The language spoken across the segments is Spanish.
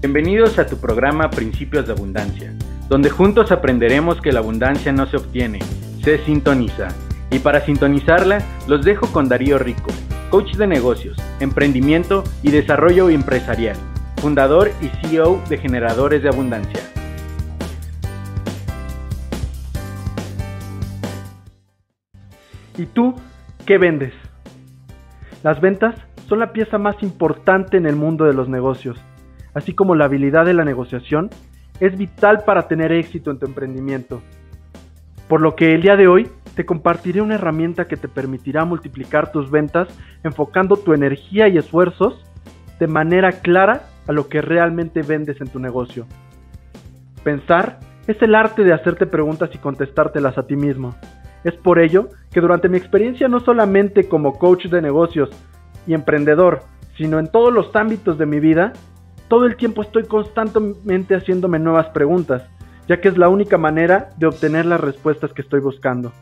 Bienvenidos a tu programa Principios de Abundancia, donde juntos aprenderemos que la abundancia no se obtiene, se sintoniza. Y para sintonizarla, los dejo con Darío Rico, coach de negocios, emprendimiento y desarrollo empresarial, fundador y CEO de Generadores de Abundancia. ¿Y tú qué vendes? Las ventas son la pieza más importante en el mundo de los negocios, así como la habilidad de la negociación es vital para tener éxito en tu emprendimiento. Por lo que el día de hoy te compartiré una herramienta que te permitirá multiplicar tus ventas enfocando tu energía y esfuerzos de manera clara a lo que realmente vendes en tu negocio. Pensar es el arte de hacerte preguntas y contestártelas a ti mismo. Es por ello que durante mi experiencia no solamente como coach de negocios y emprendedor, sino en todos los ámbitos de mi vida, todo el tiempo estoy constantemente haciéndome nuevas preguntas, ya que es la única manera de obtener las respuestas que estoy buscando.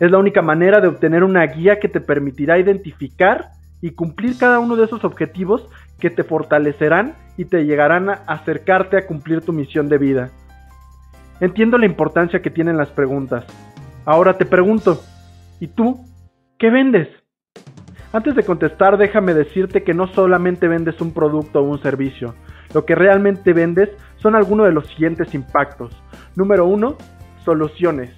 Es la única manera de obtener una guía que te permitirá identificar y cumplir cada uno de esos objetivos que te fortalecerán y te llegarán a acercarte a cumplir tu misión de vida. Entiendo la importancia que tienen las preguntas, Ahora te pregunto, ¿y tú qué vendes? Antes de contestar, déjame decirte que no solamente vendes un producto o un servicio, lo que realmente vendes son algunos de los siguientes impactos. Número uno, soluciones.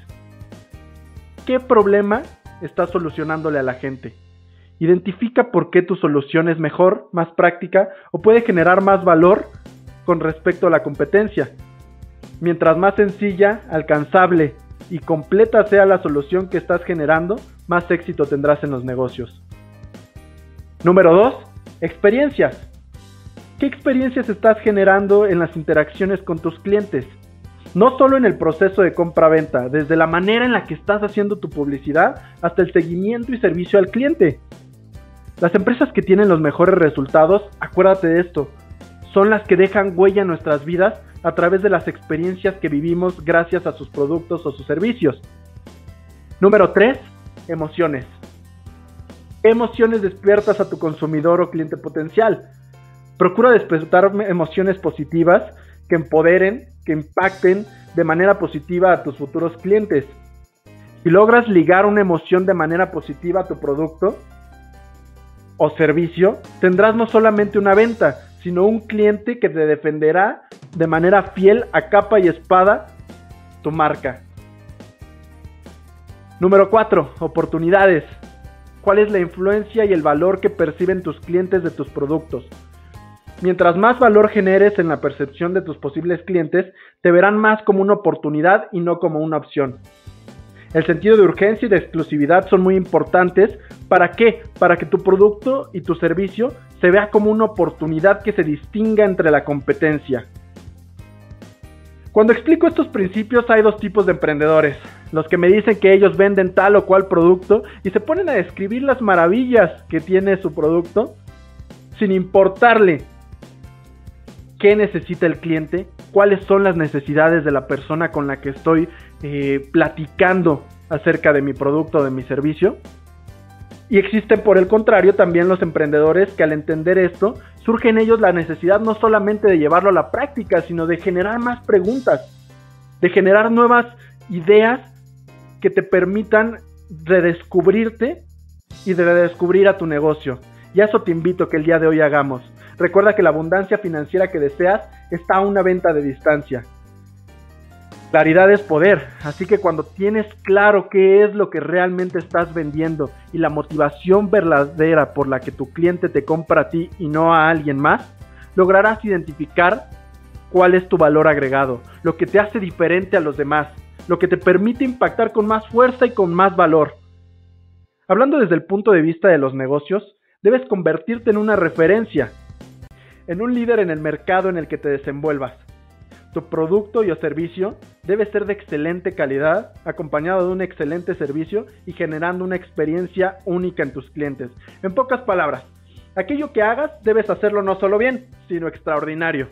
¿Qué problema estás solucionándole a la gente? Identifica por qué tu solución es mejor, más práctica o puede generar más valor con respecto a la competencia. Mientras más sencilla, alcanzable y completa sea la solución que estás generando, más éxito tendrás en los negocios. Número 2. Experiencias. ¿Qué experiencias estás generando en las interacciones con tus clientes? No solo en el proceso de compra-venta, desde la manera en la que estás haciendo tu publicidad hasta el seguimiento y servicio al cliente. Las empresas que tienen los mejores resultados, acuérdate de esto, son las que dejan huella en nuestras vidas a través de las experiencias que vivimos gracias a sus productos o sus servicios. Número 3. Emociones. ¿Qué emociones despiertas a tu consumidor o cliente potencial? Procura despertar emociones positivas que empoderen, que impacten de manera positiva a tus futuros clientes. Si logras ligar una emoción de manera positiva a tu producto o servicio, tendrás no solamente una venta, sino un cliente que te defenderá de manera fiel a capa y espada tu marca. Número 4. Oportunidades. ¿Cuál es la influencia y el valor que perciben tus clientes de tus productos? Mientras más valor generes en la percepción de tus posibles clientes, te verán más como una oportunidad y no como una opción. El sentido de urgencia y de exclusividad son muy importantes. ¿Para qué? Para que tu producto y tu servicio se vea como una oportunidad que se distinga entre la competencia. Cuando explico estos principios hay dos tipos de emprendedores. Los que me dicen que ellos venden tal o cual producto y se ponen a describir las maravillas que tiene su producto sin importarle qué necesita el cliente, cuáles son las necesidades de la persona con la que estoy eh, platicando acerca de mi producto o de mi servicio. Y existen por el contrario también los emprendedores que al entender esto surge en ellos la necesidad no solamente de llevarlo a la práctica, sino de generar más preguntas, de generar nuevas ideas que te permitan redescubrirte y de redescubrir a tu negocio. Y a eso te invito que el día de hoy hagamos. Recuerda que la abundancia financiera que deseas está a una venta de distancia. Claridad es poder, así que cuando tienes claro qué es lo que realmente estás vendiendo y la motivación verdadera por la que tu cliente te compra a ti y no a alguien más, lograrás identificar cuál es tu valor agregado, lo que te hace diferente a los demás, lo que te permite impactar con más fuerza y con más valor. Hablando desde el punto de vista de los negocios, debes convertirte en una referencia, en un líder en el mercado en el que te desenvuelvas. Tu producto y o servicio debe ser de excelente calidad, acompañado de un excelente servicio y generando una experiencia única en tus clientes. En pocas palabras, aquello que hagas debes hacerlo no solo bien, sino extraordinario.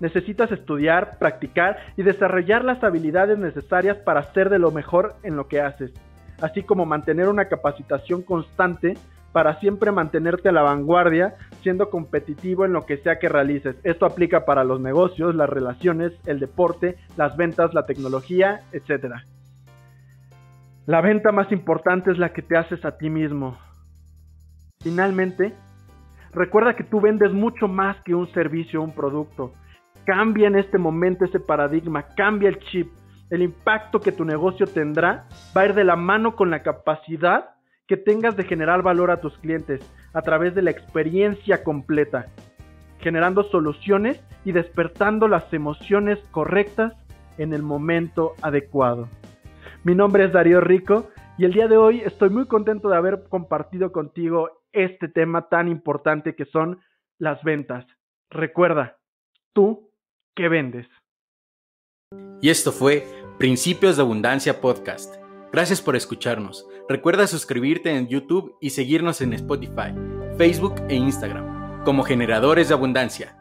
Necesitas estudiar, practicar y desarrollar las habilidades necesarias para ser de lo mejor en lo que haces, así como mantener una capacitación constante para siempre mantenerte a la vanguardia, siendo competitivo en lo que sea que realices. Esto aplica para los negocios, las relaciones, el deporte, las ventas, la tecnología, etc. La venta más importante es la que te haces a ti mismo. Finalmente, recuerda que tú vendes mucho más que un servicio o un producto. Cambia en este momento ese paradigma, cambia el chip. El impacto que tu negocio tendrá va a ir de la mano con la capacidad que tengas de generar valor a tus clientes a través de la experiencia completa, generando soluciones y despertando las emociones correctas en el momento adecuado. Mi nombre es Darío Rico y el día de hoy estoy muy contento de haber compartido contigo este tema tan importante que son las ventas. Recuerda, tú ¿Qué vendes. Y esto fue Principios de Abundancia Podcast. Gracias por escucharnos. Recuerda suscribirte en YouTube y seguirnos en Spotify, Facebook e Instagram como generadores de abundancia.